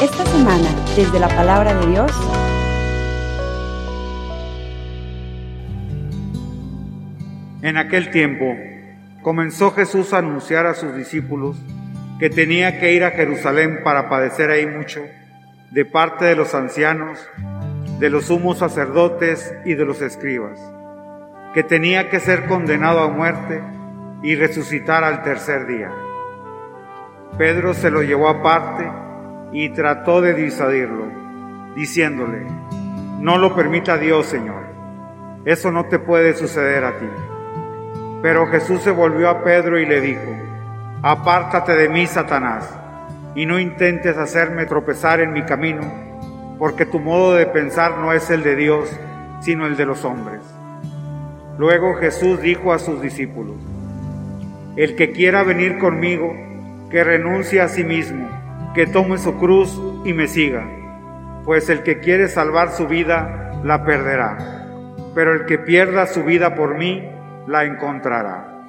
Esta semana, desde la palabra de Dios, En aquel tiempo comenzó Jesús a anunciar a sus discípulos que tenía que ir a Jerusalén para padecer ahí mucho de parte de los ancianos, de los sumos sacerdotes y de los escribas, que tenía que ser condenado a muerte y resucitar al tercer día. Pedro se lo llevó aparte y trató de disuadirlo, diciéndole, no lo permita Dios, Señor, eso no te puede suceder a ti. Pero Jesús se volvió a Pedro y le dijo, Apártate de mí, Satanás, y no intentes hacerme tropezar en mi camino, porque tu modo de pensar no es el de Dios, sino el de los hombres. Luego Jesús dijo a sus discípulos, El que quiera venir conmigo, que renuncie a sí mismo, que tome su cruz y me siga, pues el que quiere salvar su vida, la perderá, pero el que pierda su vida por mí, la encontrará.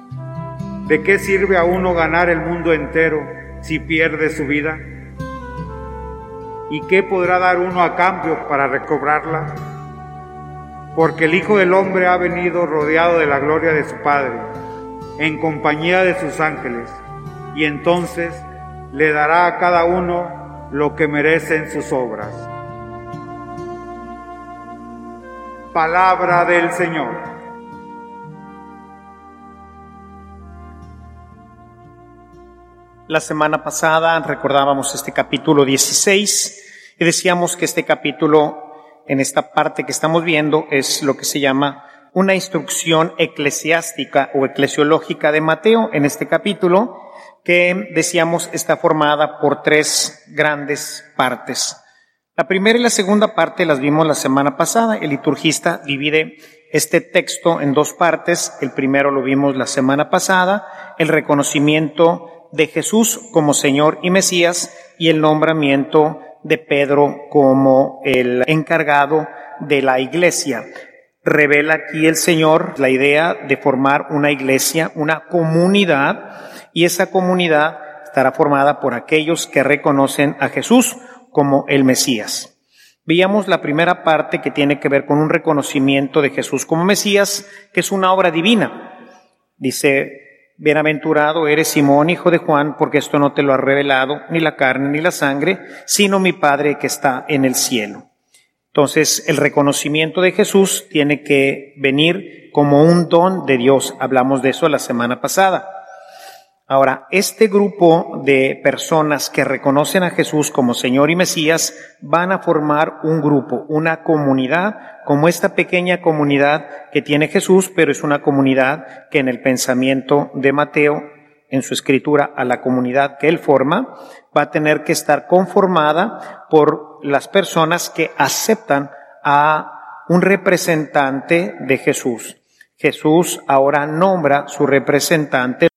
¿De qué sirve a uno ganar el mundo entero si pierde su vida? ¿Y qué podrá dar uno a cambio para recobrarla? Porque el Hijo del Hombre ha venido rodeado de la gloria de su Padre, en compañía de sus ángeles, y entonces le dará a cada uno lo que merecen sus obras. Palabra del Señor. La semana pasada recordábamos este capítulo 16 y decíamos que este capítulo, en esta parte que estamos viendo, es lo que se llama una instrucción eclesiástica o eclesiológica de Mateo en este capítulo, que decíamos está formada por tres grandes partes. La primera y la segunda parte las vimos la semana pasada. El liturgista divide este texto en dos partes. El primero lo vimos la semana pasada, el reconocimiento de Jesús como Señor y Mesías y el nombramiento de Pedro como el encargado de la iglesia. Revela aquí el Señor la idea de formar una iglesia, una comunidad, y esa comunidad estará formada por aquellos que reconocen a Jesús como el Mesías. Veíamos la primera parte que tiene que ver con un reconocimiento de Jesús como Mesías, que es una obra divina. Dice Bienaventurado eres Simón, hijo de Juan, porque esto no te lo ha revelado ni la carne ni la sangre, sino mi Padre que está en el cielo. Entonces, el reconocimiento de Jesús tiene que venir como un don de Dios. Hablamos de eso la semana pasada. Ahora, este grupo de personas que reconocen a Jesús como Señor y Mesías van a formar un grupo, una comunidad, como esta pequeña comunidad que tiene Jesús, pero es una comunidad que en el pensamiento de Mateo, en su escritura a la comunidad que él forma, va a tener que estar conformada por las personas que aceptan a un representante de Jesús. Jesús ahora nombra su representante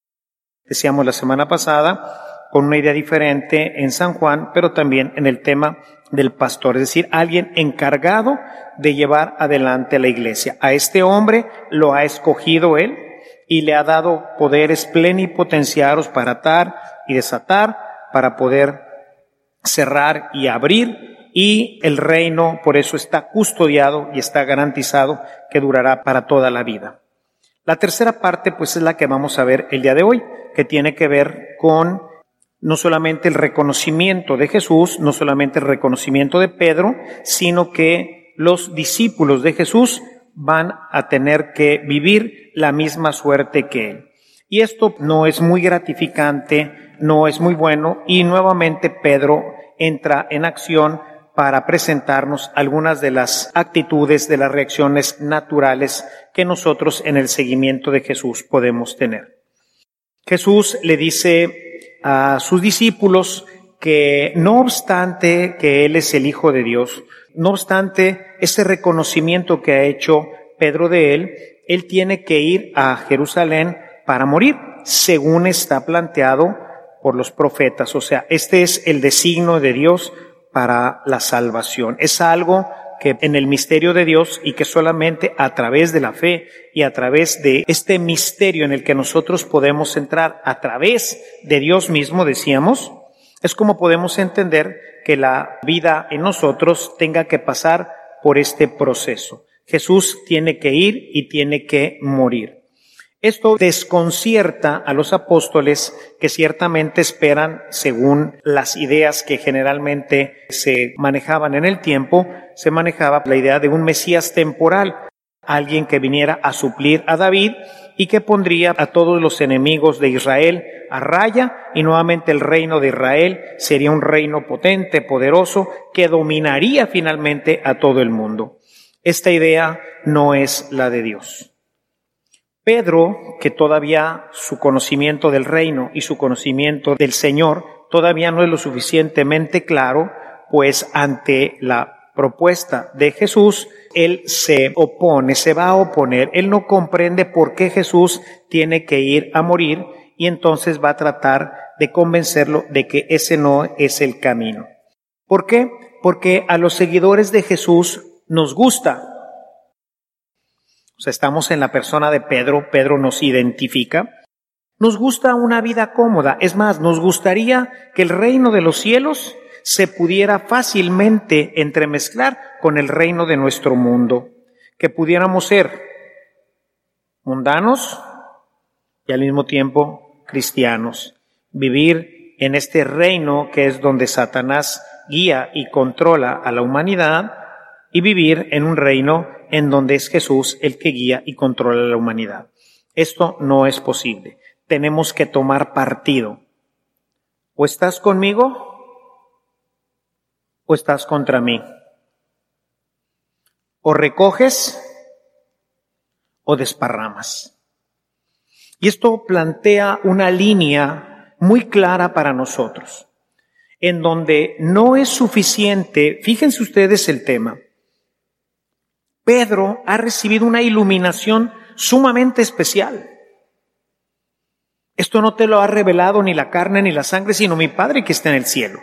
decíamos la semana pasada, con una idea diferente en San Juan, pero también en el tema del pastor, es decir, alguien encargado de llevar adelante la iglesia. A este hombre lo ha escogido él y le ha dado poderes plenipotenciarios para atar y desatar, para poder cerrar y abrir, y el reino por eso está custodiado y está garantizado que durará para toda la vida. La tercera parte, pues, es la que vamos a ver el día de hoy, que tiene que ver con no solamente el reconocimiento de Jesús, no solamente el reconocimiento de Pedro, sino que los discípulos de Jesús van a tener que vivir la misma suerte que él. Y esto no es muy gratificante, no es muy bueno, y nuevamente Pedro entra en acción para presentarnos algunas de las actitudes, de las reacciones naturales que nosotros en el seguimiento de Jesús podemos tener. Jesús le dice a sus discípulos que no obstante que Él es el Hijo de Dios, no obstante ese reconocimiento que ha hecho Pedro de Él, Él tiene que ir a Jerusalén para morir, según está planteado por los profetas. O sea, este es el designo de Dios para la salvación. Es algo que en el misterio de Dios y que solamente a través de la fe y a través de este misterio en el que nosotros podemos entrar a través de Dios mismo, decíamos, Es como podemos entender que la vida en nosotros tenga que pasar por este proceso. Jesús tiene que ir y tiene que morir. Esto desconcierta a los apóstoles que ciertamente esperan, según las ideas que generalmente se manejaban en el tiempo, se manejaba la idea de un Mesías temporal, alguien que viniera a suplir a David y que pondría a todos los enemigos de Israel a raya y nuevamente el reino de Israel sería un reino potente, poderoso, que dominaría finalmente a todo el mundo. Esta idea no es la de Dios. Pedro, que todavía su conocimiento del reino y su conocimiento del Señor todavía no es lo suficientemente claro, pues ante la propuesta de Jesús, él se opone, se va a oponer, él no comprende por qué Jesús tiene que ir a morir y entonces va a tratar de convencerlo de que ese no es el camino. ¿Por qué? Porque a los seguidores de Jesús nos gusta. Estamos en la persona de Pedro, Pedro nos identifica. Nos gusta una vida cómoda. Es más, nos gustaría que el reino de los cielos se pudiera fácilmente entremezclar con el reino de nuestro mundo, que pudiéramos ser mundanos y al mismo tiempo cristianos, vivir en este reino que es donde Satanás guía y controla a la humanidad y vivir en un reino en donde es Jesús el que guía y controla la humanidad. Esto no es posible. Tenemos que tomar partido. O estás conmigo o estás contra mí. O recoges o desparramas. Y esto plantea una línea muy clara para nosotros, en donde no es suficiente, fíjense ustedes el tema, Pedro ha recibido una iluminación sumamente especial. Esto no te lo ha revelado ni la carne ni la sangre, sino mi Padre que está en el cielo.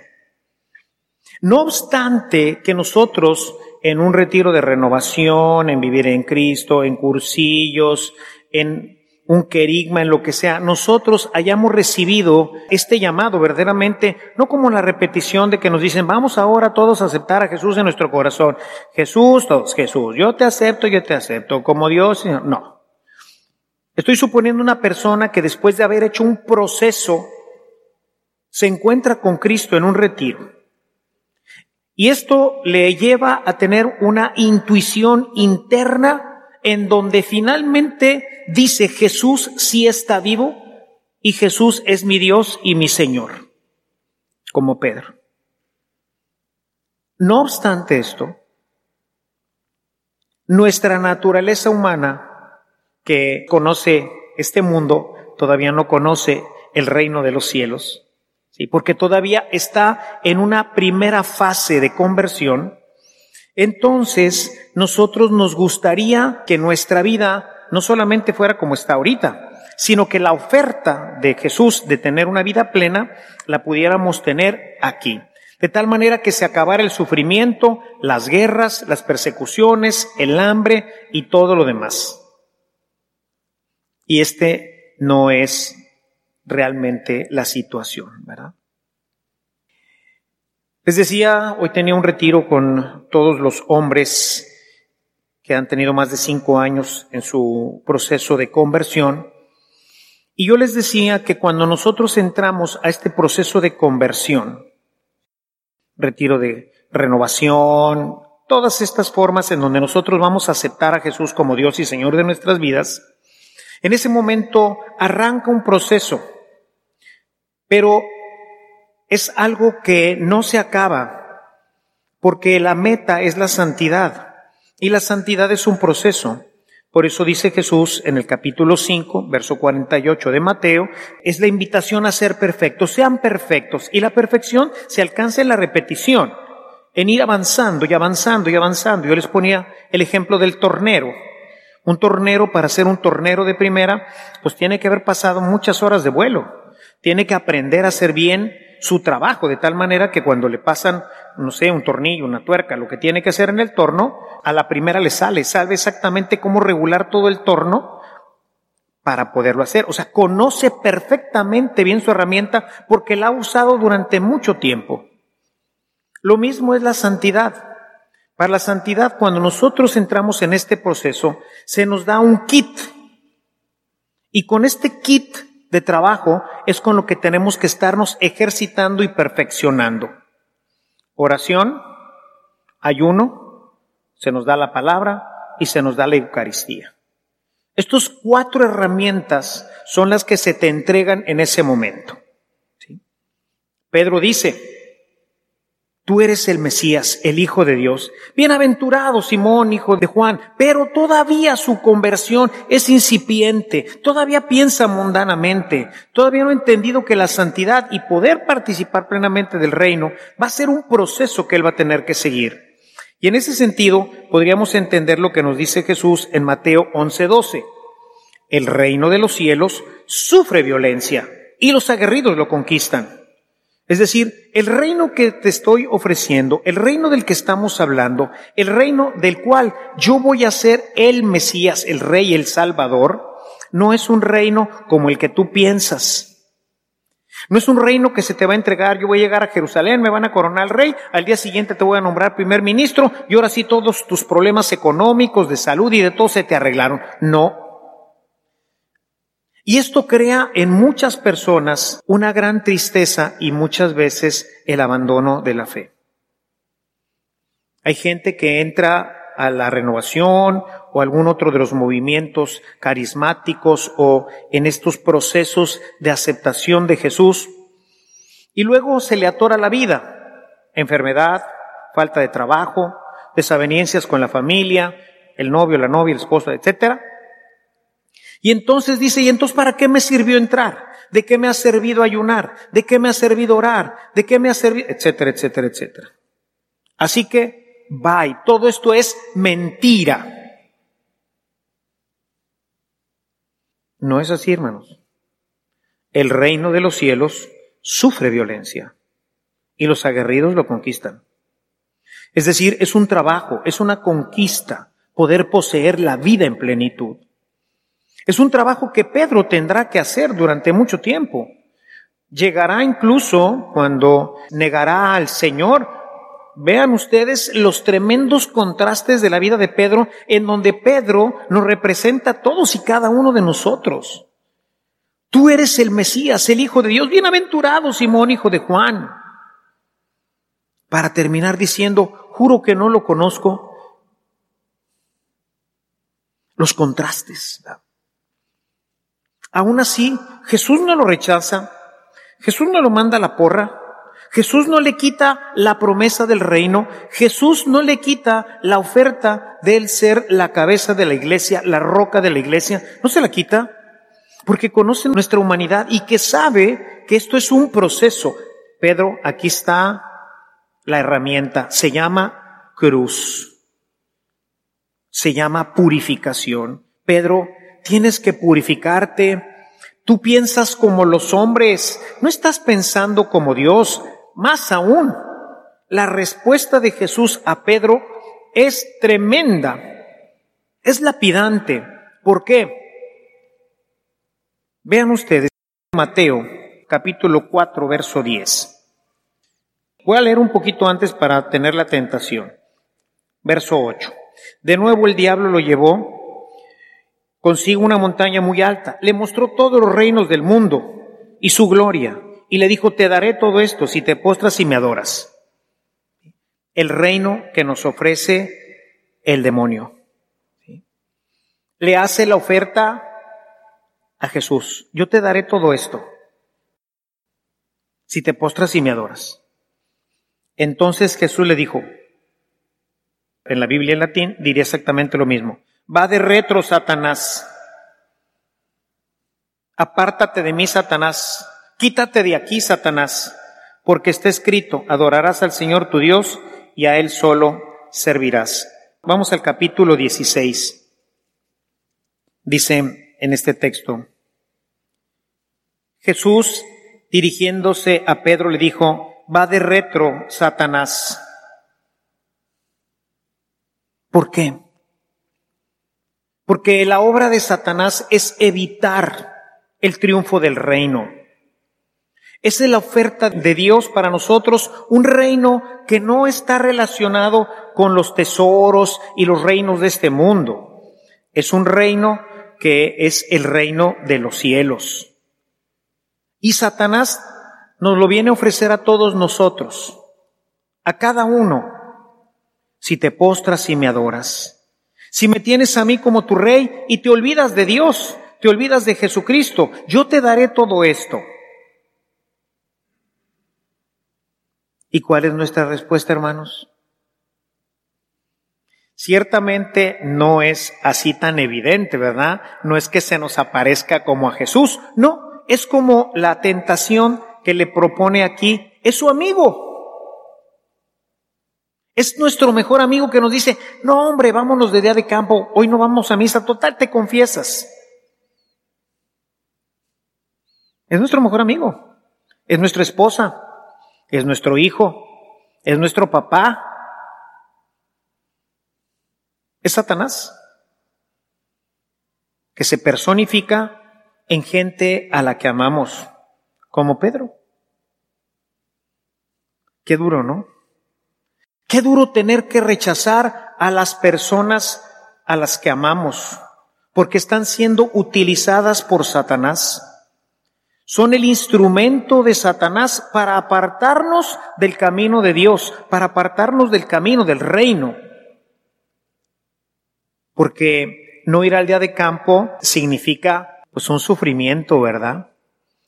No obstante que nosotros en un retiro de renovación, en vivir en Cristo, en cursillos, en un querigma, en lo que sea, nosotros hayamos recibido este llamado verdaderamente, no como la repetición de que nos dicen, vamos ahora todos a aceptar a Jesús en nuestro corazón. Jesús, todos, Jesús, yo te acepto, yo te acepto, como Dios, no. Estoy suponiendo una persona que después de haber hecho un proceso, se encuentra con Cristo en un retiro y esto le lleva a tener una intuición interna en donde finalmente dice Jesús sí está vivo y Jesús es mi Dios y mi Señor, como Pedro. No obstante esto, nuestra naturaleza humana que conoce este mundo todavía no conoce el reino de los cielos porque todavía está en una primera fase de conversión, entonces nosotros nos gustaría que nuestra vida no solamente fuera como está ahorita, sino que la oferta de Jesús de tener una vida plena la pudiéramos tener aquí. De tal manera que se acabara el sufrimiento, las guerras, las persecuciones, el hambre y todo lo demás. Y este no es realmente la situación, ¿verdad? Les decía, hoy tenía un retiro con todos los hombres que han tenido más de cinco años en su proceso de conversión. Y yo les decía que cuando nosotros entramos a este proceso de conversión, retiro de renovación, todas estas formas en donde nosotros vamos a aceptar a Jesús como Dios y Señor de nuestras vidas, en ese momento arranca un proceso pero es algo que no se acaba, porque la meta es la santidad, y la santidad es un proceso. Por eso dice Jesús en el capítulo 5, verso 48 de Mateo, es la invitación a ser perfectos, sean perfectos, y la perfección se alcanza en la repetición, en ir avanzando y avanzando y avanzando. Yo les ponía el ejemplo del tornero. Un tornero, para ser un tornero de primera, pues tiene que haber pasado muchas horas de vuelo tiene que aprender a hacer bien su trabajo, de tal manera que cuando le pasan, no sé, un tornillo, una tuerca, lo que tiene que hacer en el torno, a la primera le sale, sabe exactamente cómo regular todo el torno para poderlo hacer. O sea, conoce perfectamente bien su herramienta porque la ha usado durante mucho tiempo. Lo mismo es la santidad. Para la santidad, cuando nosotros entramos en este proceso, se nos da un kit. Y con este kit de trabajo es con lo que tenemos que estarnos ejercitando y perfeccionando. Oración, ayuno, se nos da la palabra y se nos da la Eucaristía. Estos cuatro herramientas son las que se te entregan en ese momento. Pedro dice, Tú eres el Mesías, el Hijo de Dios. Bienaventurado Simón, hijo de Juan, pero todavía su conversión es incipiente, todavía piensa mundanamente, todavía no ha entendido que la santidad y poder participar plenamente del reino va a ser un proceso que él va a tener que seguir. Y en ese sentido, podríamos entender lo que nos dice Jesús en Mateo 11:12. El reino de los cielos sufre violencia y los aguerridos lo conquistan. Es decir, el reino que te estoy ofreciendo, el reino del que estamos hablando, el reino del cual yo voy a ser el Mesías, el Rey, el Salvador, no es un reino como el que tú piensas. No es un reino que se te va a entregar, yo voy a llegar a Jerusalén, me van a coronar al rey, al día siguiente te voy a nombrar primer ministro y ahora sí todos tus problemas económicos, de salud y de todo se te arreglaron. No. Y esto crea en muchas personas una gran tristeza y muchas veces el abandono de la fe. Hay gente que entra a la renovación o algún otro de los movimientos carismáticos o en estos procesos de aceptación de Jesús y luego se le atora la vida, enfermedad, falta de trabajo, desavenencias con la familia, el novio, la novia, el esposo, etcétera. Y entonces dice, ¿y entonces para qué me sirvió entrar? ¿De qué me ha servido ayunar? ¿De qué me ha servido orar? ¿De qué me ha servido? etcétera, etcétera, etcétera. Así que Bye. Todo esto es mentira. No es así, hermanos. El reino de los cielos sufre violencia y los aguerridos lo conquistan. Es decir, es un trabajo, es una conquista poder poseer la vida en plenitud. Es un trabajo que Pedro tendrá que hacer durante mucho tiempo. Llegará incluso cuando negará al Señor Vean ustedes los tremendos contrastes de la vida de Pedro, en donde Pedro nos representa a todos y cada uno de nosotros. Tú eres el Mesías, el Hijo de Dios. Bienaventurado Simón, hijo de Juan. Para terminar diciendo, juro que no lo conozco. Los contrastes. Aún así, Jesús no lo rechaza. Jesús no lo manda a la porra. Jesús no le quita la promesa del reino, Jesús no le quita la oferta de él ser la cabeza de la iglesia, la roca de la iglesia, no se la quita, porque conoce nuestra humanidad y que sabe que esto es un proceso. Pedro, aquí está la herramienta, se llama cruz, se llama purificación. Pedro, tienes que purificarte. Tú piensas como los hombres, no estás pensando como Dios, más aún, la respuesta de Jesús a Pedro es tremenda, es lapidante. ¿Por qué? Vean ustedes Mateo capítulo 4 verso 10. Voy a leer un poquito antes para tener la tentación. Verso 8. De nuevo el diablo lo llevó consigo una montaña muy alta, le mostró todos los reinos del mundo y su gloria y le dijo, te daré todo esto si te postras y me adoras. El reino que nos ofrece el demonio. Le hace la oferta a Jesús, yo te daré todo esto si te postras y me adoras. Entonces Jesús le dijo, en la Biblia en latín diría exactamente lo mismo, va de retro, Satanás. Apártate de mí, Satanás. Quítate de aquí, Satanás, porque está escrito, adorarás al Señor tu Dios y a Él solo servirás. Vamos al capítulo 16. Dice en este texto, Jesús, dirigiéndose a Pedro, le dijo, va de retro, Satanás. ¿Por qué? Porque la obra de Satanás es evitar el triunfo del reino. Esa es la oferta de Dios para nosotros, un reino que no está relacionado con los tesoros y los reinos de este mundo. Es un reino que es el reino de los cielos. Y Satanás nos lo viene a ofrecer a todos nosotros, a cada uno, si te postras y me adoras, si me tienes a mí como tu rey y te olvidas de Dios, te olvidas de Jesucristo, yo te daré todo esto. ¿Y cuál es nuestra respuesta, hermanos? Ciertamente no es así tan evidente, ¿verdad? No es que se nos aparezca como a Jesús, no, es como la tentación que le propone aquí, es su amigo. Es nuestro mejor amigo que nos dice, no hombre, vámonos de día de campo, hoy no vamos a misa, total, te confiesas. Es nuestro mejor amigo, es nuestra esposa, es nuestro hijo, es nuestro papá, es Satanás, que se personifica en gente a la que amamos, como Pedro. Qué duro, ¿no? Qué duro tener que rechazar a las personas a las que amamos, porque están siendo utilizadas por Satanás. Son el instrumento de Satanás para apartarnos del camino de Dios, para apartarnos del camino del reino. Porque no ir al día de campo significa pues un sufrimiento, ¿verdad?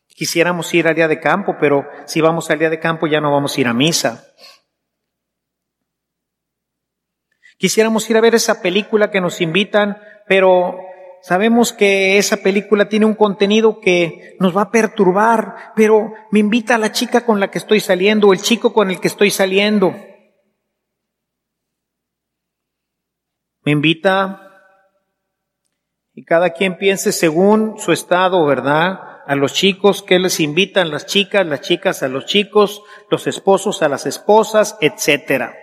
Quisiéramos ir al día de campo, pero si vamos al día de campo ya no vamos a ir a misa. Quisiéramos ir a ver esa película que nos invitan, pero sabemos que esa película tiene un contenido que nos va a perturbar, pero me invita la chica con la que estoy saliendo, o el chico con el que estoy saliendo. Me invita y cada quien piense según su estado, ¿verdad? A los chicos, que les invitan las chicas, las chicas a los chicos, los esposos a las esposas, etcétera.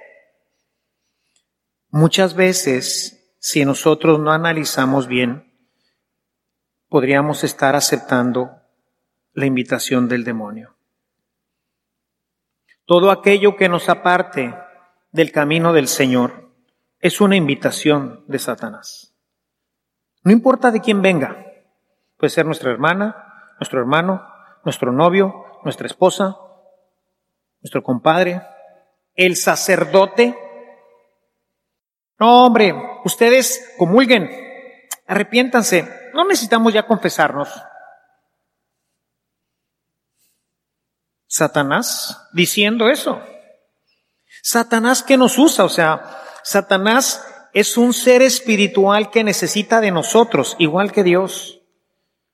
Muchas veces, si nosotros no analizamos bien, podríamos estar aceptando la invitación del demonio. Todo aquello que nos aparte del camino del Señor es una invitación de Satanás. No importa de quién venga, puede ser nuestra hermana, nuestro hermano, nuestro novio, nuestra esposa, nuestro compadre, el sacerdote. No, hombre, ustedes comulguen, arrepiéntanse, no necesitamos ya confesarnos. Satanás diciendo eso. Satanás que nos usa, o sea, Satanás es un ser espiritual que necesita de nosotros, igual que Dios.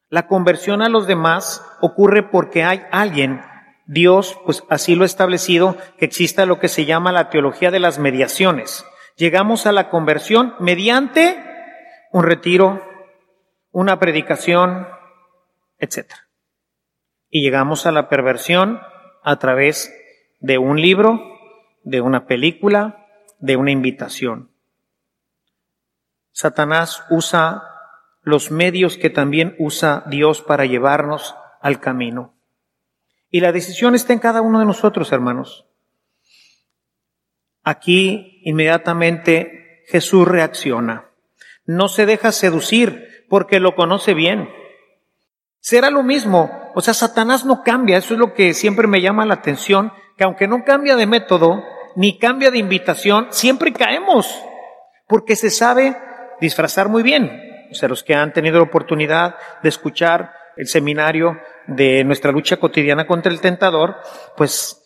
La conversión a los demás ocurre porque hay alguien, Dios, pues así lo ha establecido, que exista lo que se llama la teología de las mediaciones. Llegamos a la conversión mediante un retiro, una predicación, etc. Y llegamos a la perversión a través de un libro, de una película, de una invitación. Satanás usa los medios que también usa Dios para llevarnos al camino. Y la decisión está en cada uno de nosotros, hermanos. Aquí inmediatamente Jesús reacciona. No se deja seducir porque lo conoce bien. Será lo mismo. O sea, Satanás no cambia. Eso es lo que siempre me llama la atención, que aunque no cambia de método, ni cambia de invitación, siempre caemos, porque se sabe disfrazar muy bien. O sea, los que han tenido la oportunidad de escuchar el seminario de nuestra lucha cotidiana contra el tentador, pues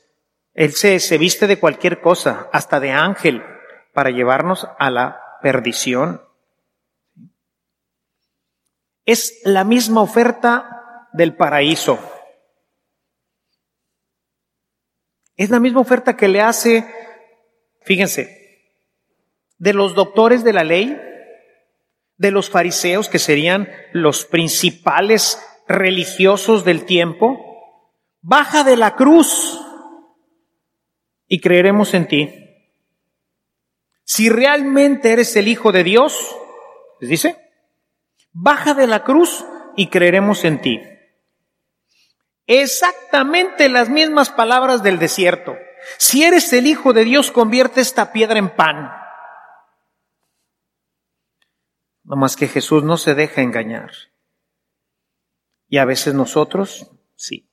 él se, se viste de cualquier cosa, hasta de ángel, para llevarnos a la perdición. Es la misma oferta del paraíso. Es la misma oferta que le hace, fíjense, de los doctores de la ley, de los fariseos, que serían los principales religiosos del tiempo, baja de la cruz y creeremos en ti. Si realmente eres el Hijo de Dios, les dice, baja de la cruz y creeremos en ti. Exactamente las mismas palabras del desierto. Si eres el Hijo de Dios, convierte esta piedra en pan. No más que Jesús no se deja engañar. Y a veces nosotros, sí.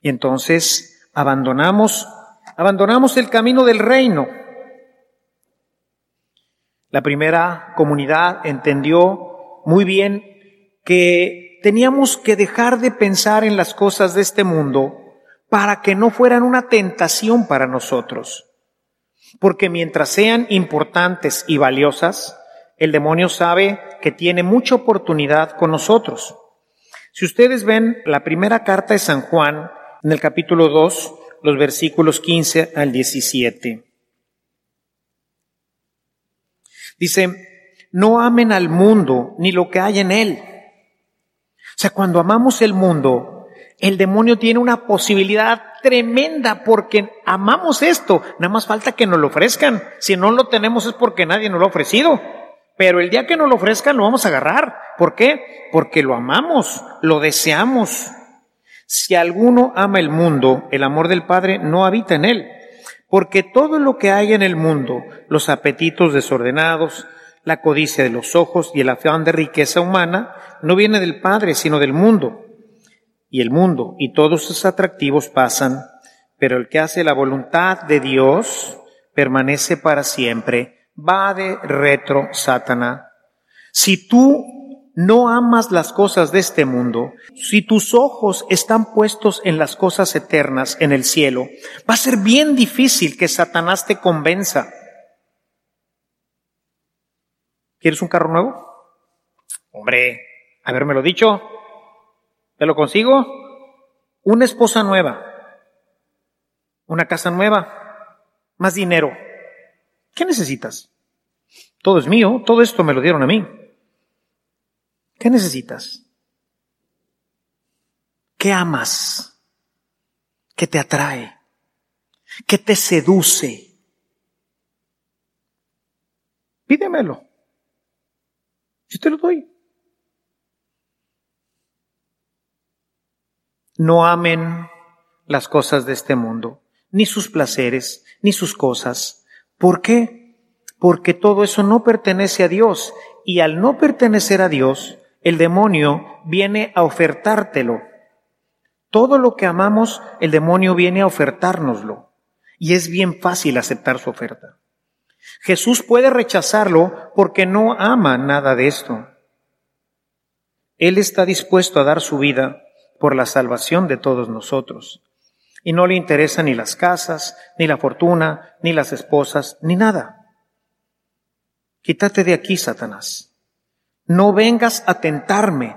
Y entonces abandonamos, abandonamos el camino del reino. La primera comunidad entendió muy bien que teníamos que dejar de pensar en las cosas de este mundo para que no fueran una tentación para nosotros. Porque mientras sean importantes y valiosas, el demonio sabe que tiene mucha oportunidad con nosotros. Si ustedes ven la primera carta de San Juan, en el capítulo 2, los versículos 15 al 17. Dice, no amen al mundo ni lo que hay en él. O sea, cuando amamos el mundo, el demonio tiene una posibilidad tremenda porque amamos esto. Nada más falta que nos lo ofrezcan. Si no lo tenemos es porque nadie nos lo ha ofrecido. Pero el día que nos lo ofrezcan lo vamos a agarrar. ¿Por qué? Porque lo amamos, lo deseamos. Si alguno ama el mundo, el amor del Padre no habita en él. Porque todo lo que hay en el mundo, los apetitos desordenados, la codicia de los ojos y el afán de riqueza humana, no viene del Padre, sino del mundo. Y el mundo y todos sus atractivos pasan, pero el que hace la voluntad de Dios permanece para siempre. Va de retro, Satana. Si tú no amas las cosas de este mundo, si tus ojos están puestos en las cosas eternas, en el cielo, va a ser bien difícil que Satanás te convenza. ¿Quieres un carro nuevo? Hombre, lo dicho. ¿Te lo consigo? Una esposa nueva, una casa nueva, más dinero. ¿Qué necesitas? Todo es mío, todo esto me lo dieron a mí. ¿Qué necesitas? ¿Qué amas? ¿Qué te atrae? ¿Qué te seduce? Pídemelo. Yo te lo doy. No amen las cosas de este mundo, ni sus placeres, ni sus cosas. ¿Por qué? Porque todo eso no pertenece a Dios y al no pertenecer a Dios, el demonio viene a ofertártelo. Todo lo que amamos, el demonio viene a ofertárnoslo. Y es bien fácil aceptar su oferta. Jesús puede rechazarlo porque no ama nada de esto. Él está dispuesto a dar su vida por la salvación de todos nosotros. Y no le interesan ni las casas, ni la fortuna, ni las esposas, ni nada. Quítate de aquí, Satanás. No vengas a tentarme.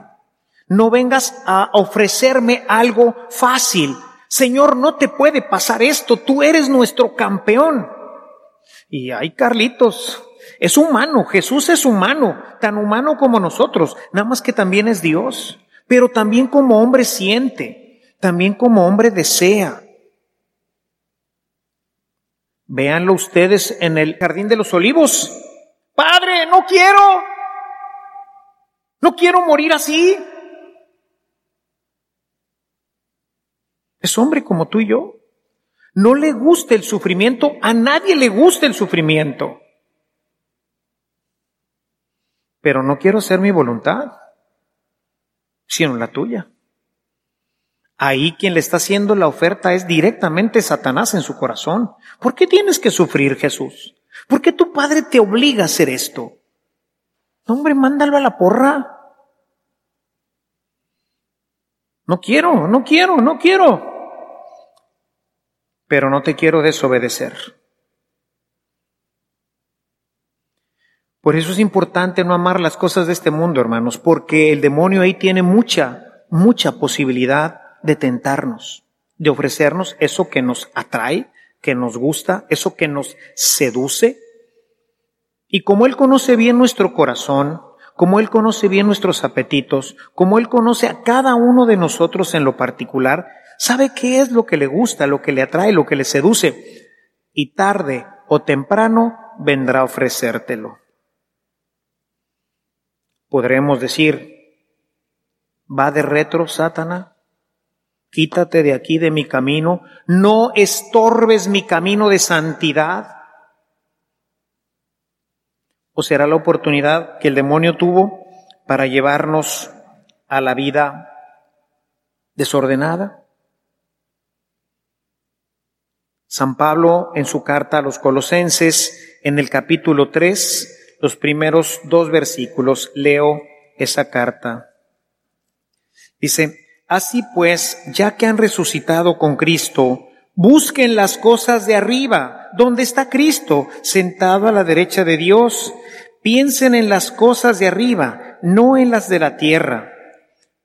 No vengas a ofrecerme algo fácil. Señor, no te puede pasar esto. Tú eres nuestro campeón. Y ay, Carlitos, es humano. Jesús es humano, tan humano como nosotros. Nada más que también es Dios. Pero también como hombre siente. También como hombre desea. Véanlo ustedes en el jardín de los olivos. Padre, no quiero. No quiero morir así. Es hombre como tú y yo. No le gusta el sufrimiento, a nadie le gusta el sufrimiento. Pero no quiero hacer mi voluntad, sino la tuya. Ahí quien le está haciendo la oferta es directamente Satanás en su corazón. ¿Por qué tienes que sufrir, Jesús? ¿Por qué tu padre te obliga a hacer esto? Hombre, mándalo a la porra. No quiero, no quiero, no quiero. Pero no te quiero desobedecer. Por eso es importante no amar las cosas de este mundo, hermanos, porque el demonio ahí tiene mucha, mucha posibilidad de tentarnos, de ofrecernos eso que nos atrae, que nos gusta, eso que nos seduce, y como Él conoce bien nuestro corazón, como Él conoce bien nuestros apetitos, como Él conoce a cada uno de nosotros en lo particular, sabe qué es lo que le gusta, lo que le atrae, lo que le seduce, y tarde o temprano vendrá a ofrecértelo. Podremos decir, va de retro, Satanás, quítate de aquí de mi camino, no estorbes mi camino de santidad. ¿O será la oportunidad que el demonio tuvo para llevarnos a la vida desordenada? San Pablo en su carta a los colosenses, en el capítulo 3, los primeros dos versículos, leo esa carta. Dice, así pues, ya que han resucitado con Cristo, busquen las cosas de arriba, donde está Cristo, sentado a la derecha de Dios. Piensen en las cosas de arriba, no en las de la tierra.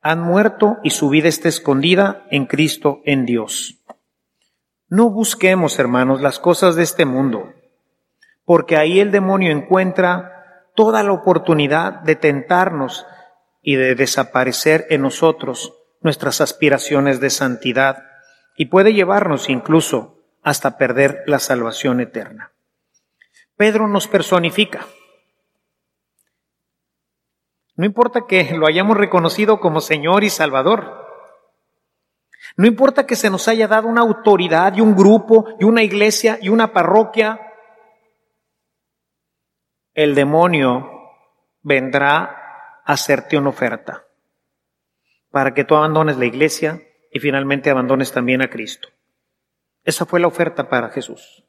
Han muerto y su vida está escondida en Cristo en Dios. No busquemos, hermanos, las cosas de este mundo, porque ahí el demonio encuentra toda la oportunidad de tentarnos y de desaparecer en nosotros nuestras aspiraciones de santidad y puede llevarnos incluso hasta perder la salvación eterna. Pedro nos personifica. No importa que lo hayamos reconocido como Señor y Salvador, no importa que se nos haya dado una autoridad y un grupo y una iglesia y una parroquia, el demonio vendrá a hacerte una oferta para que tú abandones la iglesia y finalmente abandones también a Cristo. Esa fue la oferta para Jesús.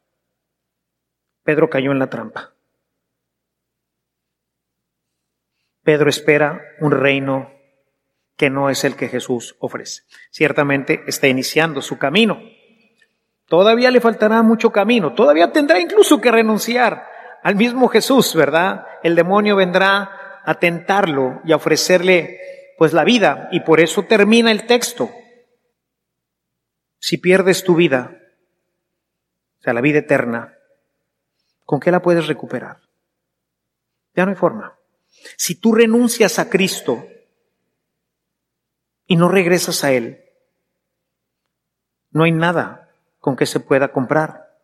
Pedro cayó en la trampa. Pedro espera un reino que no es el que Jesús ofrece. Ciertamente está iniciando su camino. Todavía le faltará mucho camino, todavía tendrá incluso que renunciar al mismo Jesús, ¿verdad? El demonio vendrá a tentarlo y a ofrecerle pues la vida y por eso termina el texto. Si pierdes tu vida, o sea, la vida eterna, ¿con qué la puedes recuperar? Ya no hay forma. Si tú renuncias a Cristo, y no regresas a Él, no hay nada con que se pueda comprar.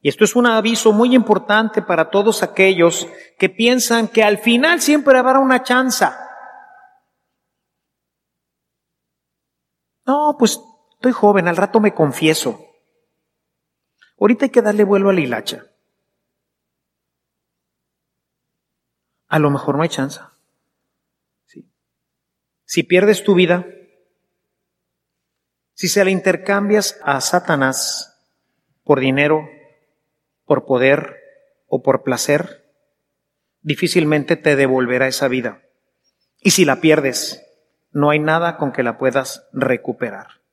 Y esto es un aviso muy importante para todos aquellos que piensan que al final siempre habrá una chanza. No, pues estoy joven, al rato me confieso. Ahorita hay que darle vuelo a la hilacha. A lo mejor no hay chanza. Si pierdes tu vida, si se la intercambias a Satanás por dinero, por poder o por placer, difícilmente te devolverá esa vida. Y si la pierdes, no hay nada con que la puedas recuperar.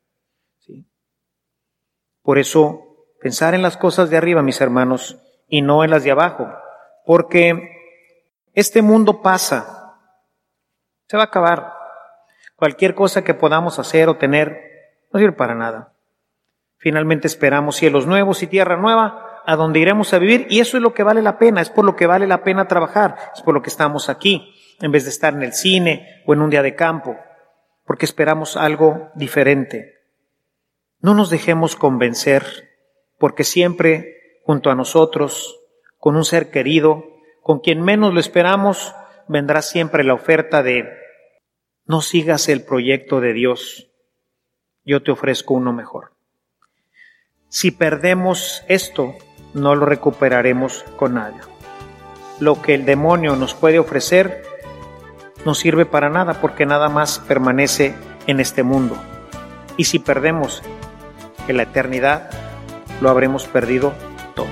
Por eso, pensar en las cosas de arriba, mis hermanos, y no en las de abajo, porque este mundo pasa, se va a acabar. Cualquier cosa que podamos hacer o tener no sirve para nada. Finalmente esperamos cielos nuevos y tierra nueva, a donde iremos a vivir, y eso es lo que vale la pena, es por lo que vale la pena trabajar, es por lo que estamos aquí, en vez de estar en el cine o en un día de campo, porque esperamos algo diferente. No nos dejemos convencer, porque siempre junto a nosotros, con un ser querido, con quien menos lo esperamos, vendrá siempre la oferta de no sigas el proyecto de Dios, yo te ofrezco uno mejor. Si perdemos esto, no lo recuperaremos con nada. Lo que el demonio nos puede ofrecer no sirve para nada porque nada más permanece en este mundo. Y si perdemos en la eternidad, lo habremos perdido todo.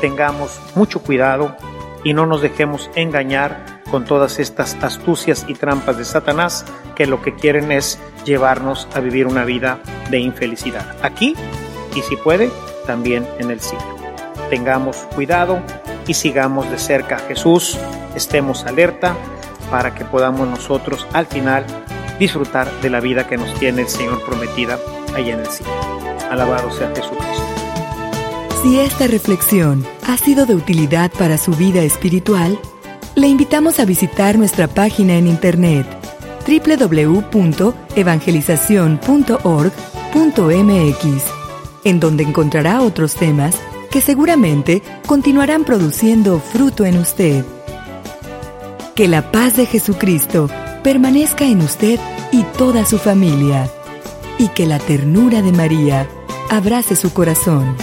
Tengamos mucho cuidado y no nos dejemos engañar con todas estas astucias y trampas de Satanás que lo que quieren es llevarnos a vivir una vida de infelicidad. Aquí y si puede, también en el cielo. Tengamos cuidado y sigamos de cerca a Jesús, estemos alerta para que podamos nosotros al final disfrutar de la vida que nos tiene el Señor prometida allá en el cielo. Alabado sea Jesucristo. Si esta reflexión ha sido de utilidad para su vida espiritual, le invitamos a visitar nuestra página en internet www.evangelizacion.org.mx, en donde encontrará otros temas que seguramente continuarán produciendo fruto en usted. Que la paz de Jesucristo permanezca en usted y toda su familia. Y que la ternura de María abrace su corazón.